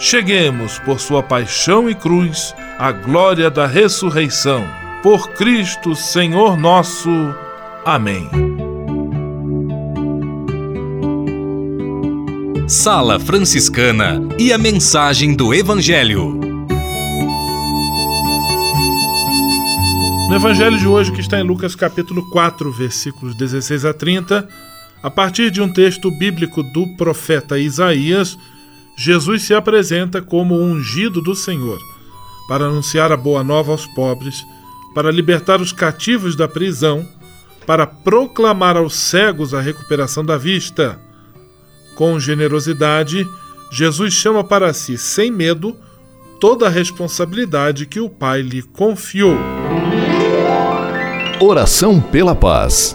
cheguemos, por sua paixão e cruz, à glória da ressurreição. Por Cristo, Senhor nosso. Amém. Sala Franciscana e a mensagem do Evangelho. No evangelho de hoje, que está em Lucas capítulo 4, versículos 16 a 30, a partir de um texto bíblico do profeta Isaías, Jesus se apresenta como o ungido do Senhor, para anunciar a boa nova aos pobres, para libertar os cativos da prisão, para proclamar aos cegos a recuperação da vista. Com generosidade, Jesus chama para si, sem medo, toda a responsabilidade que o Pai lhe confiou. Oração pela paz.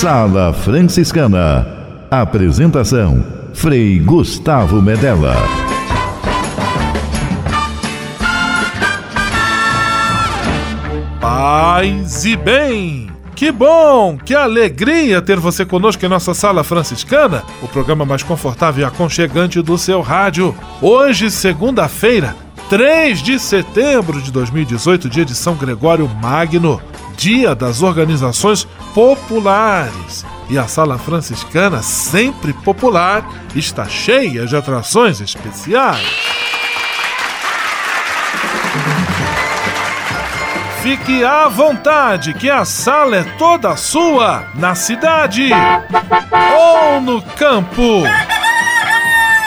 Sala Franciscana. Apresentação: Frei Gustavo Medella. Paz e bem! Que bom, que alegria ter você conosco em nossa sala franciscana, o programa mais confortável e aconchegante do seu rádio. Hoje, segunda-feira, 3 de setembro de 2018, dia de São Gregório Magno, dia das organizações populares. E a sala franciscana, sempre popular, está cheia de atrações especiais. Fique à vontade, que a sala é toda sua, na cidade ou no campo.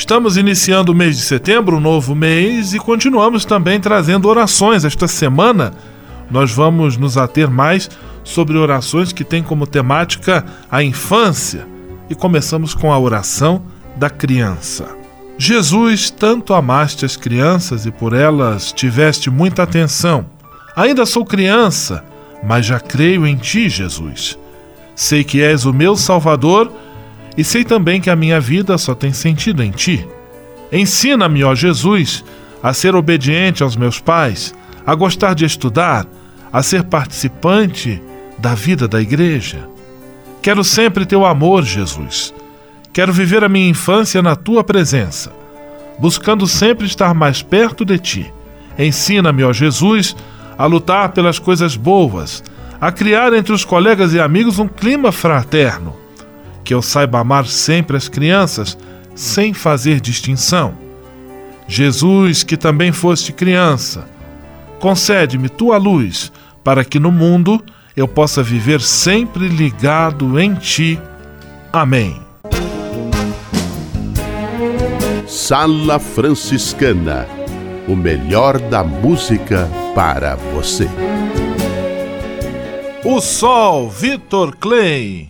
Estamos iniciando o mês de setembro, um novo mês, e continuamos também trazendo orações. Esta semana nós vamos nos ater mais sobre orações que têm como temática a infância. E começamos com a oração da criança. Jesus, tanto amaste as crianças e por elas tiveste muita atenção. Ainda sou criança, mas já creio em ti, Jesus. Sei que és o meu Salvador e sei também que a minha vida só tem sentido em ti. Ensina-me, ó Jesus, a ser obediente aos meus pais, a gostar de estudar, a ser participante da vida da igreja. Quero sempre teu amor, Jesus. Quero viver a minha infância na tua presença, buscando sempre estar mais perto de ti. Ensina-me, ó Jesus, a lutar pelas coisas boas, a criar entre os colegas e amigos um clima fraterno que eu saiba amar sempre as crianças, sem fazer distinção. Jesus, que também foste criança, concede-me tua luz, para que no mundo eu possa viver sempre ligado em ti. Amém. Sala Franciscana o melhor da música para você. O Sol, Vitor Clay.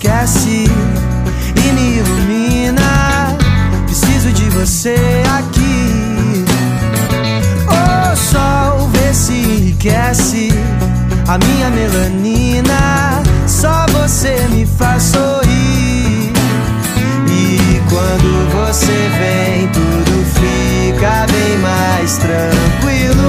esquece e me ilumina. Preciso de você aqui. O oh, sol vê se enriquece a minha melanina. Só você me faz sorrir. E quando você vem, tudo fica bem mais tranquilo.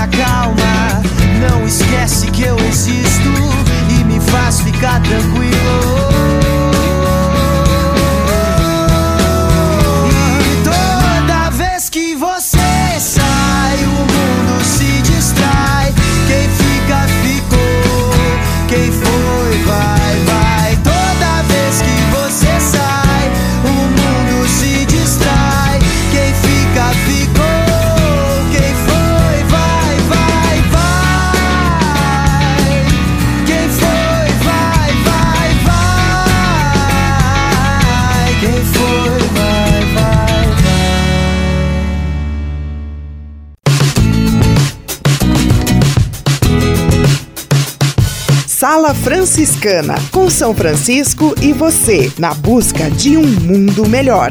Minha calma. Sala Franciscana, com São Francisco e você, na busca de um mundo melhor.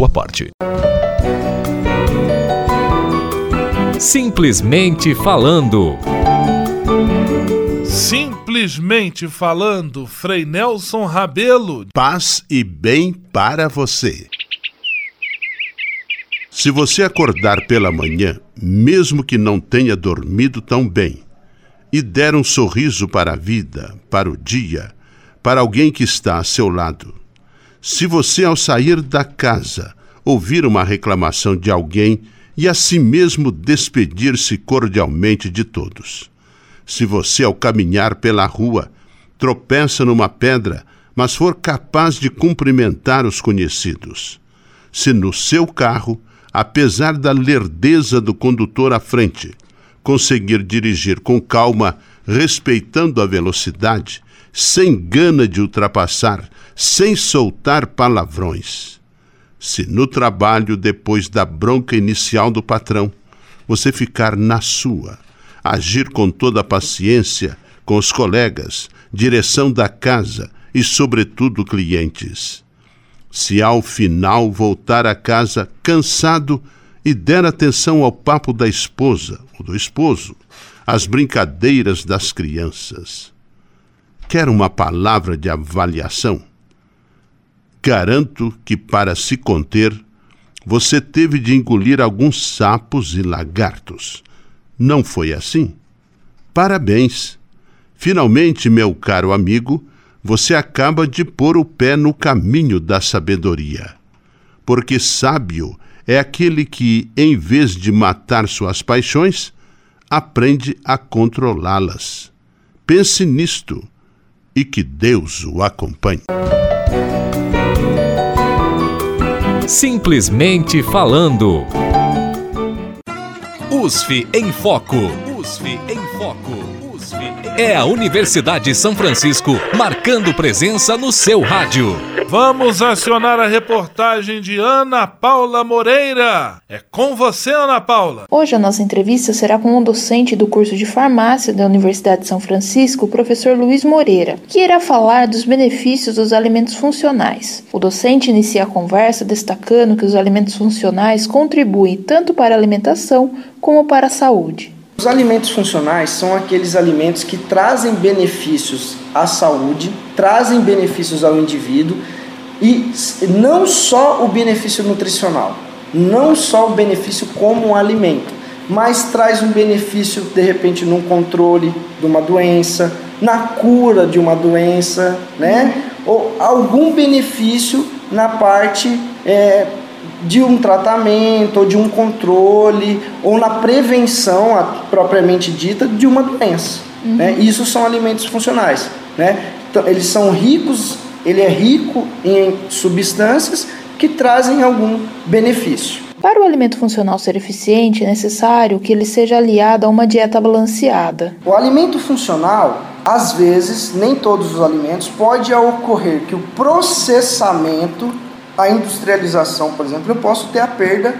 sua parte. Simplesmente falando. Simplesmente falando, Frei Nelson Rabelo. Paz e bem para você. Se você acordar pela manhã, mesmo que não tenha dormido tão bem, e der um sorriso para a vida, para o dia, para alguém que está a seu lado, se você, ao sair da casa, ouvir uma reclamação de alguém e a si mesmo despedir-se cordialmente de todos. Se você, ao caminhar pela rua, tropeça numa pedra, mas for capaz de cumprimentar os conhecidos. Se no seu carro, apesar da lerdeza do condutor à frente, conseguir dirigir com calma, respeitando a velocidade, sem gana de ultrapassar, sem soltar palavrões. Se no trabalho, depois da bronca inicial do patrão, você ficar na sua, agir com toda a paciência com os colegas, direção da casa e, sobretudo, clientes. Se ao final voltar a casa cansado e der atenção ao papo da esposa ou do esposo, às brincadeiras das crianças. Quer uma palavra de avaliação? Garanto que, para se conter, você teve de engolir alguns sapos e lagartos. Não foi assim? Parabéns! Finalmente, meu caro amigo, você acaba de pôr o pé no caminho da sabedoria. Porque sábio é aquele que, em vez de matar suas paixões, aprende a controlá-las. Pense nisto e que Deus o acompanhe. Simplesmente falando. USF em Foco. USF em Foco. USF em... É a Universidade de São Francisco marcando presença no seu rádio. Vamos acionar a reportagem de Ana Paula Moreira. É com você, Ana Paula. Hoje a nossa entrevista será com um docente do curso de farmácia da Universidade de São Francisco, o professor Luiz Moreira, que irá falar dos benefícios dos alimentos funcionais. O docente inicia a conversa destacando que os alimentos funcionais contribuem tanto para a alimentação como para a saúde. Os alimentos funcionais são aqueles alimentos que trazem benefícios à saúde, trazem benefícios ao indivíduo e não só o benefício nutricional, não só o benefício como um alimento, mas traz um benefício de repente no controle de uma doença, na cura de uma doença, né? Ou algum benefício na parte é, de um tratamento ou de um controle ou na prevenção propriamente dita de uma doença. Uhum. Né? Isso são alimentos funcionais. Né? Então, eles são ricos, ele é rico em substâncias que trazem algum benefício. Para o alimento funcional ser eficiente, é necessário que ele seja aliado a uma dieta balanceada. O alimento funcional, às vezes, nem todos os alimentos, pode ocorrer que o processamento a industrialização, por exemplo, eu posso ter a perda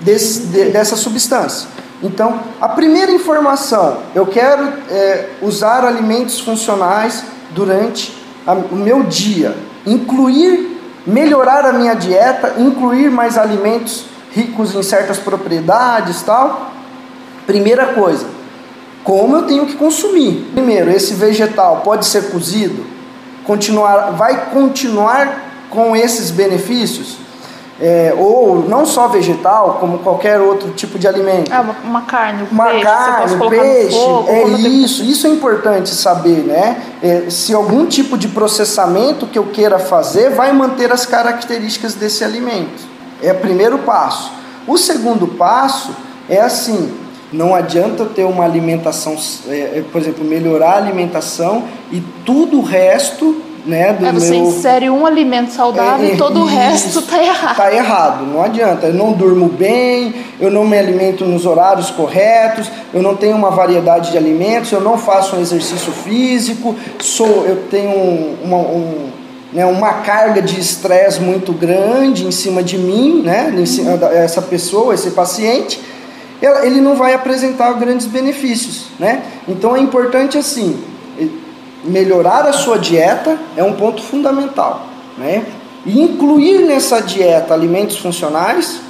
desse, de, dessa substância. Então, a primeira informação, eu quero é, usar alimentos funcionais durante o meu dia, incluir, melhorar a minha dieta, incluir mais alimentos ricos em certas propriedades, tal. Primeira coisa, como eu tenho que consumir? Primeiro, esse vegetal pode ser cozido, continuar, vai continuar com esses benefícios, é, ou não só vegetal, como qualquer outro tipo de alimento. Ah, uma, uma carne, um uma peixe, carne, peixe, fogo, é isso. Isso é importante saber, né? É, se algum tipo de processamento que eu queira fazer vai manter as características desse alimento. É o primeiro passo. O segundo passo é assim: não adianta eu ter uma alimentação, é, é por exemplo, melhorar a alimentação e tudo o resto né, do é, você meu... insere um alimento saudável é, e todo o resto está errado. Está errado, não adianta. Eu não durmo bem, eu não me alimento nos horários corretos, eu não tenho uma variedade de alimentos, eu não faço um exercício físico, sou, eu tenho uma, um, né, uma carga de estresse muito grande em cima de mim, né, em cima dessa pessoa, esse paciente, ele não vai apresentar grandes benefícios. Né? Então é importante assim melhorar a sua dieta é um ponto fundamental, né? E incluir nessa dieta alimentos funcionais,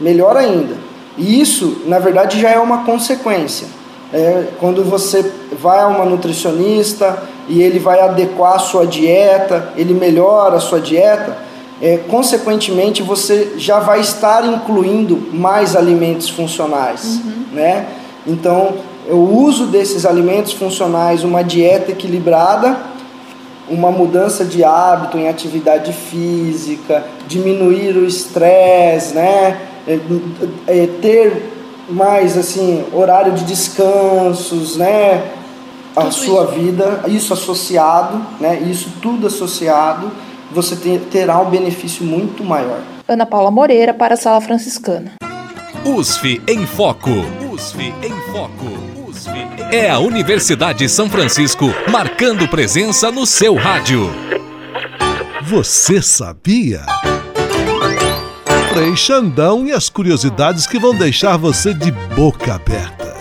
melhor ainda. E isso, na verdade, já é uma consequência. É, quando você vai a uma nutricionista e ele vai adequar a sua dieta, ele melhora a sua dieta, é, consequentemente você já vai estar incluindo mais alimentos funcionais, uhum. né? Então o uso desses alimentos funcionais, uma dieta equilibrada, uma mudança de hábito em atividade física, diminuir o estresse, né? É, é, ter mais assim horário de descansos, né? A sua vida, isso associado, né? Isso tudo associado, você terá um benefício muito maior. Ana Paula Moreira para a Sala Franciscana. USF em Foco. USF em Foco. É a Universidade São Francisco marcando presença no seu rádio. Você sabia? Frei Xandão e as curiosidades que vão deixar você de boca aberta.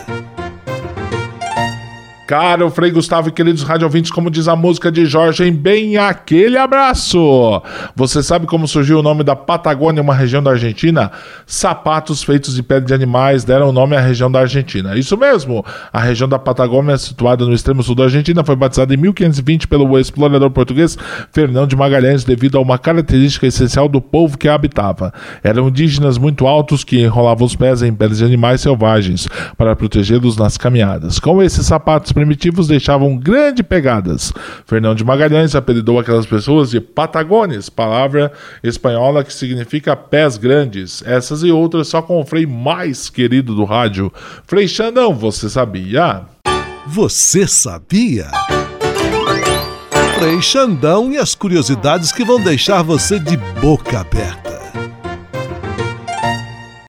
Caro Frei Gustavo e queridos rádio ouvintes, como diz a música de Jorge, em bem aquele abraço. Você sabe como surgiu o nome da Patagônia, uma região da Argentina? Sapatos feitos de pele de animais deram o nome à região da Argentina. Isso mesmo, a região da Patagônia, situada no extremo sul da Argentina, foi batizada em 1520 pelo explorador português Fernão de Magalhães devido a uma característica essencial do povo que a habitava. Eram indígenas muito altos que enrolavam os pés em peles de animais selvagens para protegê-los nas caminhadas. Com esses sapatos primitivos deixavam grandes pegadas. Fernão de Magalhães apelidou aquelas pessoas de Patagones, palavra espanhola que significa pés grandes. Essas e outras só com o Frei mais querido do rádio. Frei Xandão, você sabia? Você sabia? Frei Xandão e as curiosidades que vão deixar você de boca aberta.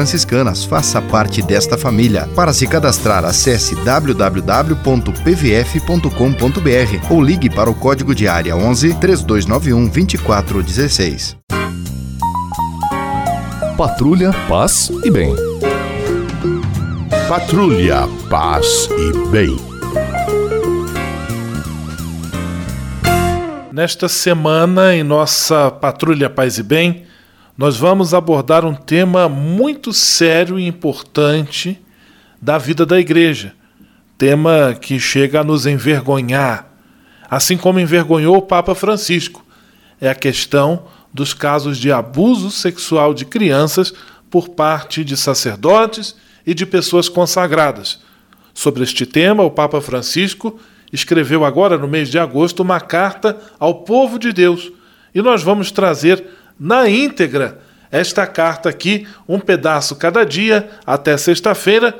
franciscanas. Faça parte desta família. Para se cadastrar, acesse www.pvf.com.br ou ligue para o código de área 11 3291 2416. Patrulha, paz e bem. Patrulha, paz e bem. Nesta semana, em nossa Patrulha Paz e Bem, nós vamos abordar um tema muito sério e importante da vida da igreja. Tema que chega a nos envergonhar, assim como envergonhou o Papa Francisco. É a questão dos casos de abuso sexual de crianças por parte de sacerdotes e de pessoas consagradas. Sobre este tema, o Papa Francisco escreveu agora, no mês de agosto, uma carta ao povo de Deus. E nós vamos trazer na íntegra esta carta aqui, um pedaço cada dia, até sexta-feira.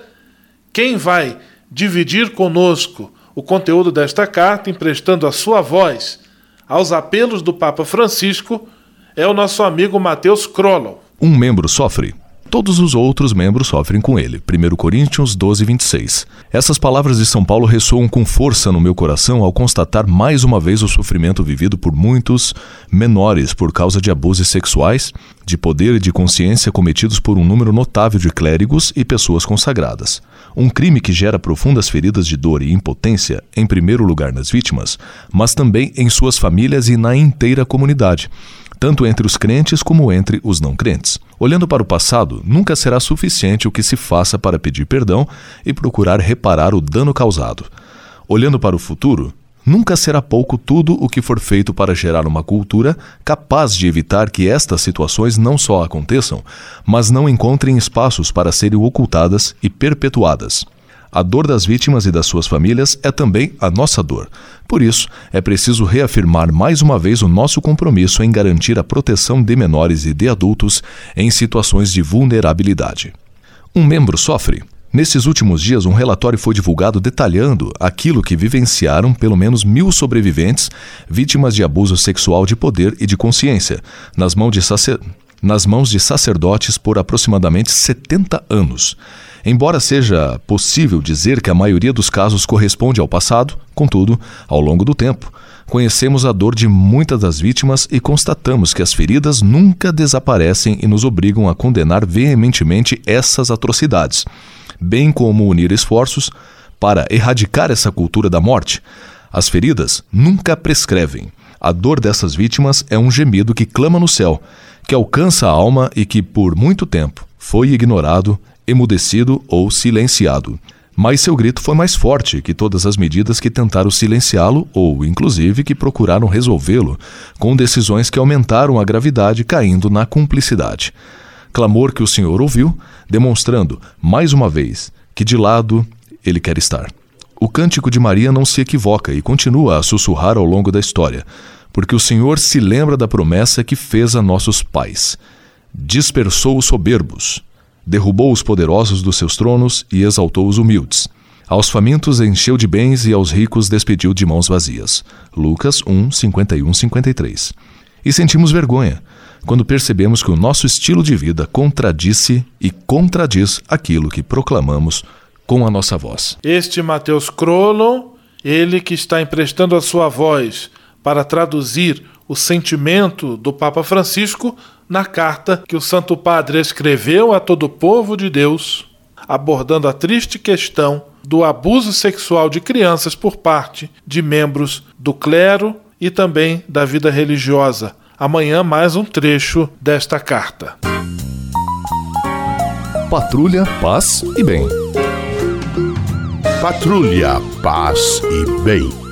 Quem vai dividir conosco o conteúdo desta carta, emprestando a sua voz aos apelos do Papa Francisco, é o nosso amigo Mateus Krollow. Um membro sofre Todos os outros membros sofrem com ele. 1 Coríntios 12, 26. Essas palavras de São Paulo ressoam com força no meu coração ao constatar mais uma vez o sofrimento vivido por muitos menores por causa de abusos sexuais, de poder e de consciência cometidos por um número notável de clérigos e pessoas consagradas. Um crime que gera profundas feridas de dor e impotência, em primeiro lugar nas vítimas, mas também em suas famílias e na inteira comunidade tanto entre os crentes como entre os não crentes. Olhando para o passado, nunca será suficiente o que se faça para pedir perdão e procurar reparar o dano causado. Olhando para o futuro, nunca será pouco tudo o que for feito para gerar uma cultura capaz de evitar que estas situações não só aconteçam, mas não encontrem espaços para serem ocultadas e perpetuadas. A dor das vítimas e das suas famílias é também a nossa dor. Por isso, é preciso reafirmar mais uma vez o nosso compromisso em garantir a proteção de menores e de adultos em situações de vulnerabilidade. Um membro sofre. Nesses últimos dias, um relatório foi divulgado detalhando aquilo que vivenciaram pelo menos mil sobreviventes vítimas de abuso sexual de poder e de consciência, nas mãos de, sacer... nas mãos de sacerdotes por aproximadamente 70 anos. Embora seja possível dizer que a maioria dos casos corresponde ao passado, contudo, ao longo do tempo, conhecemos a dor de muitas das vítimas e constatamos que as feridas nunca desaparecem e nos obrigam a condenar veementemente essas atrocidades, bem como unir esforços para erradicar essa cultura da morte. As feridas nunca prescrevem. A dor dessas vítimas é um gemido que clama no céu, que alcança a alma e que, por muito tempo, foi ignorado emudecido ou silenciado. Mas seu grito foi mais forte que todas as medidas que tentaram silenciá-lo ou, inclusive, que procuraram resolvê-lo, com decisões que aumentaram a gravidade, caindo na cumplicidade. Clamor que o Senhor ouviu, demonstrando, mais uma vez, que de lado ele quer estar. O cântico de Maria não se equivoca e continua a sussurrar ao longo da história, porque o Senhor se lembra da promessa que fez a nossos pais. Dispersou os soberbos, derrubou os poderosos dos seus tronos e exaltou os humildes. Aos famintos encheu de bens e aos ricos despediu de mãos vazias. Lucas 1, 51, 53. E sentimos vergonha quando percebemos que o nosso estilo de vida contradisse e contradiz aquilo que proclamamos com a nossa voz. Este Mateus Crollo, ele que está emprestando a sua voz para traduzir o sentimento do Papa Francisco na carta que o Santo Padre escreveu a todo o povo de Deus, abordando a triste questão do abuso sexual de crianças por parte de membros do clero e também da vida religiosa. Amanhã, mais um trecho desta carta. Patrulha, paz e bem. Patrulha, paz e bem.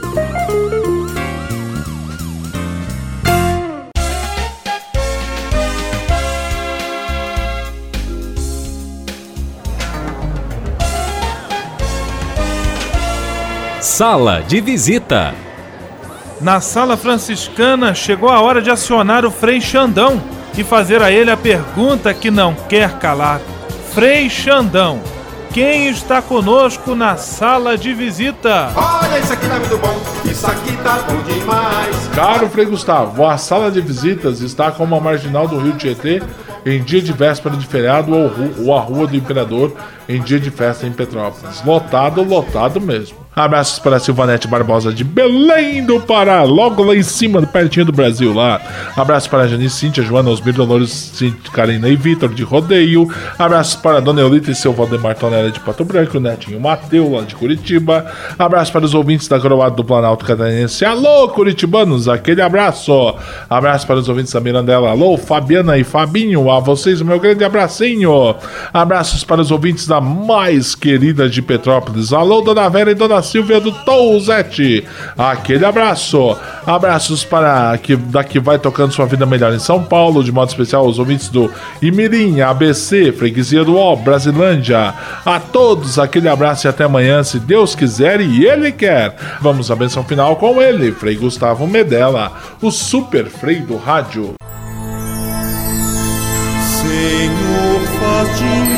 Sala de visita. Na sala franciscana chegou a hora de acionar o Frei Xandão e fazer a ele a pergunta que não quer calar. Frei Xandão, quem está conosco na sala de visita? Olha, isso aqui tá muito bom, isso aqui tá bom demais. Caro Frei Gustavo, a sala de visitas está como a marginal do Rio Tietê em dia de véspera de feriado ou, ou a Rua do Imperador em dia de festa em Petrópolis. Lotado, lotado mesmo. Abraços para Silvanete Barbosa de Belém do Pará, logo lá em cima, pertinho do Brasil lá. Abraços para Janice, Cíntia, Joana, Osmir, Dolores, Karina e Vitor de Rodeio. Abraços para Dona Eulita e seu Valdemar Tonela de Pato Branco, Netinho Mateu lá de Curitiba. Abraços para os ouvintes da Croada do Planalto Catarinense. Alô, Curitibanos, aquele abraço. Abraços para os ouvintes da Mirandela. Alô, Fabiana e Fabinho, a vocês meu grande abracinho. Abraços para os ouvintes da mais querida de Petrópolis. Alô, Dona Vera e Dona Silvia do Touzete. Aquele abraço. Abraços para que daqui vai tocando sua vida melhor em São Paulo, de modo especial aos ouvintes do Imirim, ABC, Freguesia do O, Brasilândia. A todos aquele abraço e até amanhã, se Deus quiser e Ele quer. Vamos à benção final com ele, Frei Gustavo Medella, o super Frei do rádio. Senhor, faz de mim